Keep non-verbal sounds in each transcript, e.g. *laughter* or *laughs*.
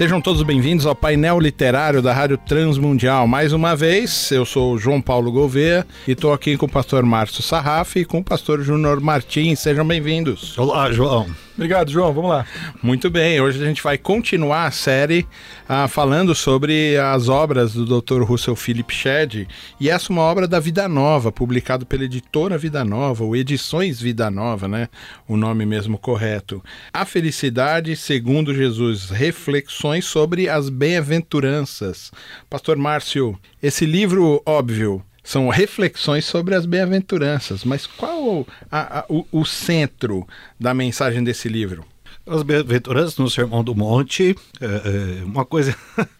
Sejam todos bem-vindos ao painel literário da Rádio Transmundial. Mais uma vez, eu sou o João Paulo Gouveia e estou aqui com o pastor Márcio Sarraf e com o pastor Júnior Martins. Sejam bem-vindos. Olá, João. Obrigado, João. Vamos lá. Muito bem, hoje a gente vai continuar a série ah, falando sobre as obras do Dr. Russell Philip Shedd. E essa é uma obra da Vida Nova, publicado pela editora Vida Nova, ou Edições Vida Nova, né? O nome mesmo correto. A Felicidade segundo Jesus, reflexões sobre as bem-aventuranças. Pastor Márcio, esse livro, óbvio, são reflexões sobre as bem-aventuranças. Mas qual a, a, o, o, centro da mensagem desse livro? As bem-aventuranças no Sermão do Monte, é, é uma coisa. *laughs*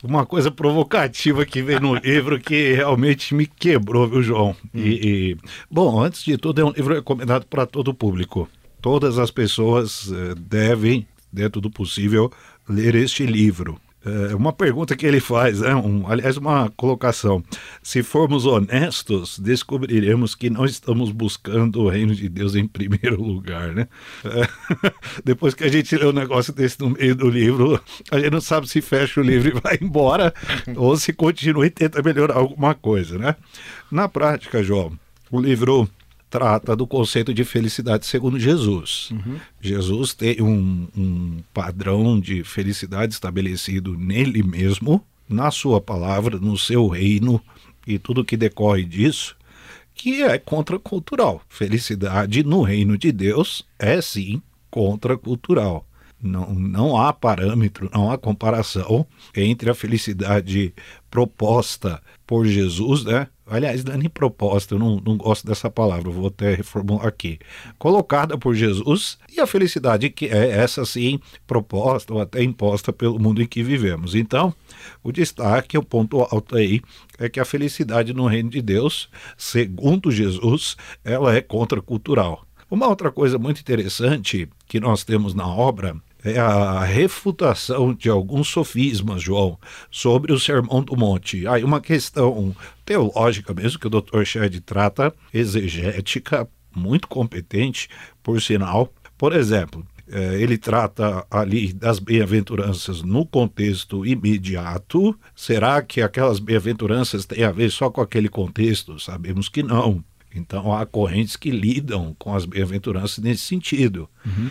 uma coisa provocativa que vem no *laughs* livro que realmente me quebrou, viu, João? Hum. E, e, bom, antes de tudo, é um livro recomendado para todo o público. Todas as pessoas uh, devem, dentro do possível, ler este livro. É uma pergunta que ele faz, né? um, aliás, uma colocação. Se formos honestos, descobriremos que não estamos buscando o reino de Deus em primeiro lugar. Né? É, *laughs* depois que a gente lê um negócio desse no meio do livro, a gente não sabe se fecha o livro e vai embora *laughs* ou se continua e tenta melhorar alguma coisa. Né? Na prática, João, o livro trata do conceito de felicidade segundo Jesus. Uhum. Jesus tem um, um padrão de felicidade estabelecido nele mesmo, na sua palavra, no seu reino e tudo que decorre disso, que é contracultural. Felicidade no reino de Deus é sim contracultural. Não, não há parâmetro, não há comparação entre a felicidade proposta por Jesus, né? Aliás, não é proposta, eu não, não gosto dessa palavra, vou até reformular aqui. Colocada por Jesus e a felicidade que é essa sim proposta ou até imposta pelo mundo em que vivemos. Então, o destaque, o ponto alto aí, é que a felicidade no reino de Deus, segundo Jesus, ela é contracultural. Uma outra coisa muito interessante que nós temos na obra é a refutação de alguns sofismas, João, sobre o Sermão do Monte. Aí uma questão teológica mesmo, que o Dr. Shedd trata, exegética, muito competente, por sinal. Por exemplo, é, ele trata ali das bem-aventuranças no contexto imediato. Será que aquelas bem-aventuranças têm a ver só com aquele contexto? Sabemos que não. Então há correntes que lidam com as bem-aventuranças nesse sentido. Uhum.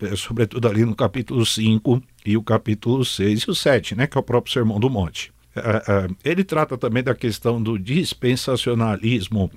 É, sobretudo ali no capítulo 5 e o capítulo 6 e o 7, né, que é o próprio Sermão do Monte. É, é, ele trata também da questão do dispensacionalismo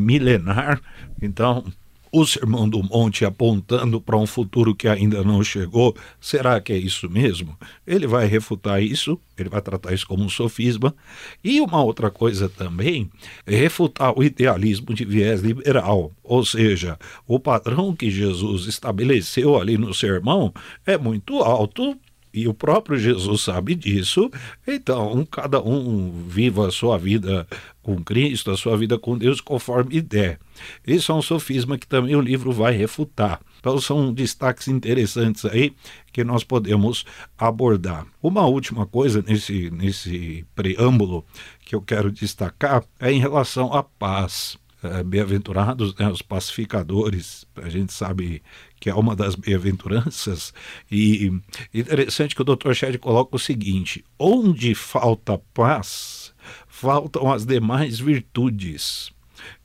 milenar. Então, o Sermão do Monte apontando para um futuro que ainda não chegou, será que é isso mesmo? Ele vai refutar isso, ele vai tratar isso como um sofisma. E uma outra coisa também refutar o idealismo de viés liberal, ou seja, o padrão que Jesus estabeleceu ali no sermão é muito alto e o próprio Jesus sabe disso, então cada um viva a sua vida com Cristo, a sua vida com Deus conforme der. Isso é um sofisma que também o livro vai refutar. Então são destaques interessantes aí que nós podemos abordar. Uma última coisa nesse, nesse preâmbulo que eu quero destacar é em relação à paz. É, bem-aventurados né, os pacificadores, a gente sabe que é uma das bem-aventuranças, e interessante que o Dr. Shedd coloca o seguinte: onde falta paz, faltam as demais virtudes.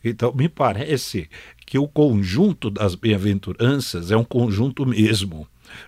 Então, me parece que o conjunto das bem-aventuranças é um conjunto mesmo.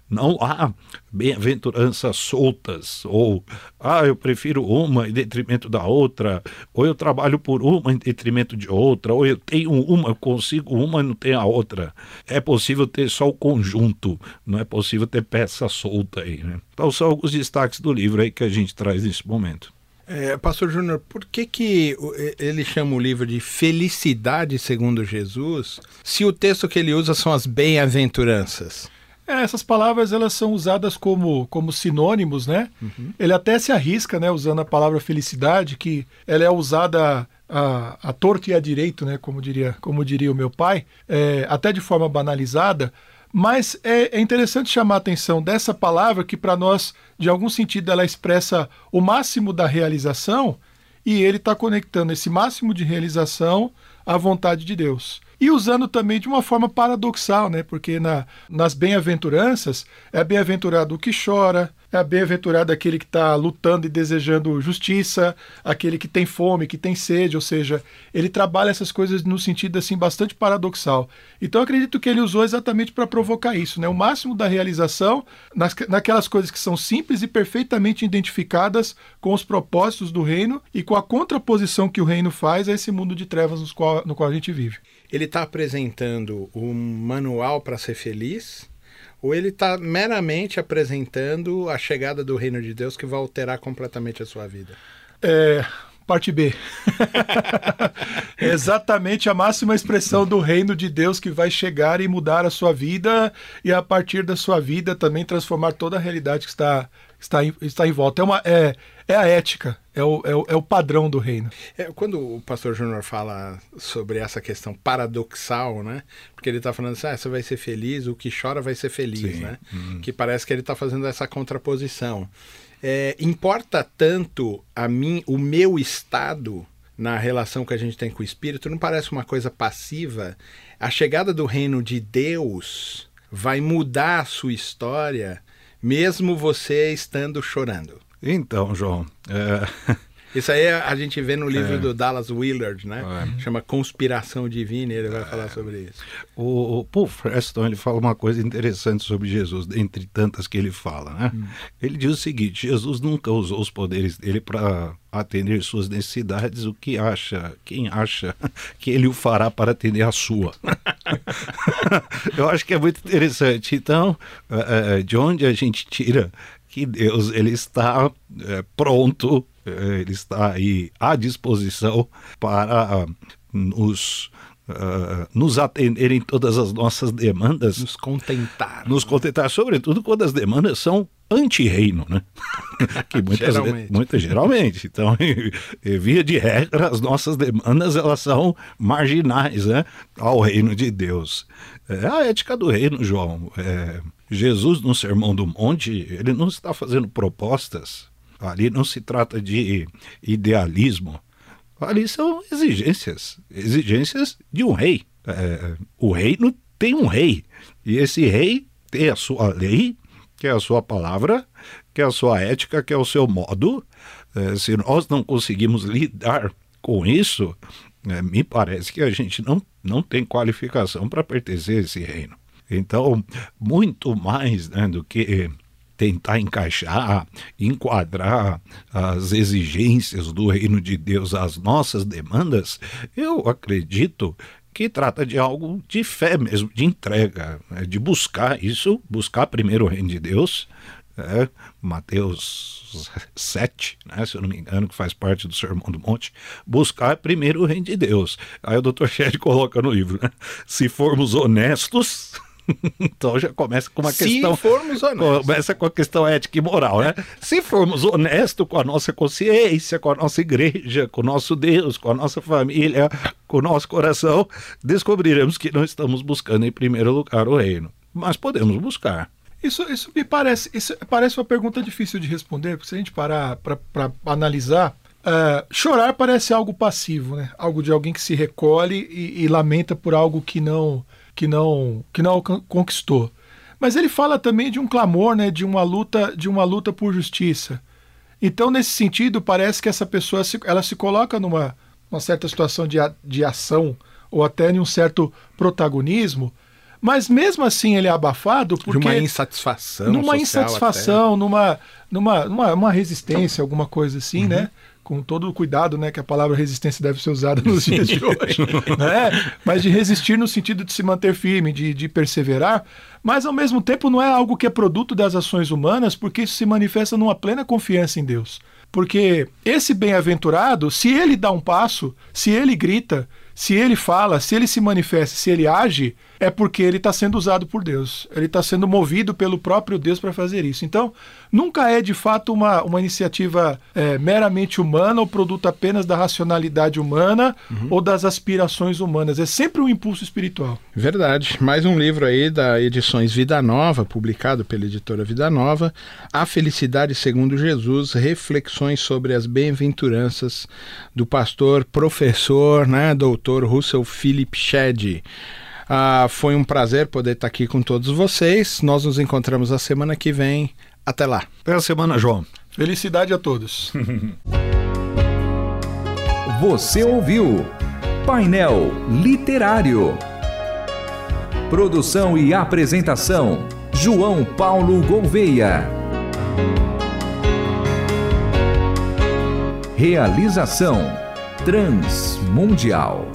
Não há bem-aventuranças soltas, ou ah, eu prefiro uma em detrimento da outra, ou eu trabalho por uma em detrimento de outra, ou eu tenho uma, eu consigo uma e não tenho a outra. É possível ter só o conjunto, não é possível ter peça solta aí. Né? Então são alguns destaques do livro aí que a gente traz nesse momento. É, Pastor Júnior, por que, que ele chama o livro de Felicidade segundo Jesus, se o texto que ele usa são as bem-aventuranças? É, essas palavras elas são usadas como, como sinônimos, né? Uhum. Ele até se arrisca, né, usando a palavra felicidade, que ela é usada a, a torto e a direito, né, como diria, como diria o meu pai, é, até de forma banalizada, mas é, é, interessante chamar a atenção dessa palavra que para nós, de algum sentido, ela expressa o máximo da realização e ele está conectando esse máximo de realização à vontade de Deus e usando também de uma forma paradoxal, né? Porque na, nas bem-aventuranças é bem-aventurado o que chora, é bem-aventurado aquele que está lutando e desejando justiça, aquele que tem fome, que tem sede, ou seja, ele trabalha essas coisas no sentido assim bastante paradoxal. Então acredito que ele usou exatamente para provocar isso, né? O máximo da realização nas, naquelas coisas que são simples e perfeitamente identificadas com os propósitos do reino e com a contraposição que o reino faz a esse mundo de trevas no qual, no qual a gente vive ele está apresentando um manual para ser feliz ou ele está meramente apresentando a chegada do reino de Deus que vai alterar completamente a sua vida? É, parte B. *laughs* é exatamente a máxima expressão do reino de Deus que vai chegar e mudar a sua vida e a partir da sua vida também transformar toda a realidade que está, está, em, está em volta. É, uma, é, é a ética, é o, é o, é o padrão do reino. É, quando o pastor Júnior fala sobre essa questão paradoxal, né? Porque ele está falando assim, ah, você vai ser feliz, o que chora vai ser feliz, Sim. né? Hum. Que parece que ele está fazendo essa contraposição. É, importa tanto a mim, o meu estado na relação que a gente tem com o Espírito, não parece uma coisa passiva? A chegada do reino de Deus vai mudar a sua história, mesmo você estando chorando. Então, João, é... *laughs* Isso aí a gente vê no livro é. do Dallas Willard, né? É. Chama Conspiração Divina, ele vai falar sobre isso. O, o Paul Preston ele fala uma coisa interessante sobre Jesus, entre tantas que ele fala, né? Hum. Ele diz o seguinte: Jesus nunca usou os poderes dele para atender suas necessidades, o que acha, quem acha *laughs* que ele o fará para atender a sua. *laughs* Eu acho que é muito interessante. Então, é, é, de onde a gente tira que Deus ele está é, pronto, é, ele está aí à disposição para uh, nos Uh, nos atender em todas as nossas demandas. Nos contentar. Nos contentar, sobretudo quando as demandas são anti-reino, né? *laughs* que muitas geralmente. muitas, geralmente. Então, *laughs* e, e, via de regra, as nossas demandas elas são marginais né? ao reino de Deus. É a ética do reino, João. É, Jesus, no Sermão do Monte, ele não está fazendo propostas. Ali não se trata de idealismo. Ali são exigências. Exigências de um rei. É, o reino tem um rei. E esse rei tem a sua lei, que é a sua palavra, que é a sua ética, que é o seu modo. É, se nós não conseguimos lidar com isso, é, me parece que a gente não, não tem qualificação para pertencer a esse reino. Então, muito mais né, do que tentar encaixar, enquadrar as exigências do reino de Deus às nossas demandas, eu acredito que trata de algo de fé mesmo, de entrega, né, de buscar isso, buscar primeiro o reino de Deus, é, Mateus 7, né, se eu não me engano, que faz parte do Sermão do Monte, buscar primeiro o reino de Deus. Aí o Dr. Shed coloca no livro, né, se formos honestos, *laughs* então já começa com uma Se questão. Formos honestos. Começa com a questão ética e moral, né? Se formos honestos com a nossa consciência, com a nossa igreja, com o nosso Deus, com a nossa família, com o nosso coração, descobriremos que não estamos buscando em primeiro lugar o reino. Mas podemos buscar. Isso, isso me parece, isso parece uma pergunta difícil de responder, porque se a gente parar para analisar, Uh, chorar parece algo passivo, né? Algo de alguém que se recolhe e, e, lamenta por algo que não que não que não conquistou. Mas ele fala também de um clamor, né, de uma luta, de uma luta por justiça. Então, nesse sentido, parece que essa pessoa se, ela se coloca numa uma certa situação de, de ação ou até em um certo protagonismo, Mas mesmo assim ele é abafado porque. De uma insatisfação. Numa insatisfação, numa, numa, numa, uma resistência, alguma coisa assim, uhum. né? Com todo o cuidado né, que a palavra resistência deve ser usada nos dias de hoje, né? mas de resistir no sentido de se manter firme, de, de perseverar, mas ao mesmo tempo não é algo que é produto das ações humanas, porque isso se manifesta numa plena confiança em Deus. Porque esse bem-aventurado, se ele dá um passo, se ele grita, se ele fala, se ele se manifesta, se ele age, é porque ele está sendo usado por Deus. Ele está sendo movido pelo próprio Deus para fazer isso. Então, nunca é de fato uma, uma iniciativa é, meramente humana ou produto apenas da racionalidade humana uhum. ou das aspirações humanas. É sempre um impulso espiritual. Verdade. Mais um livro aí da Edições Vida Nova, publicado pela editora Vida Nova. A Felicidade segundo Jesus, reflexões sobre as bem-aventuranças do pastor, professor, né, doutor. Russell Philip Shedd. Ah, foi um prazer poder estar aqui com todos vocês. Nós nos encontramos a semana que vem. Até lá. Até a semana, João. Felicidade a todos. *laughs* Você ouviu Painel Literário. Produção e apresentação: João Paulo Gouveia. Realização Transmundial.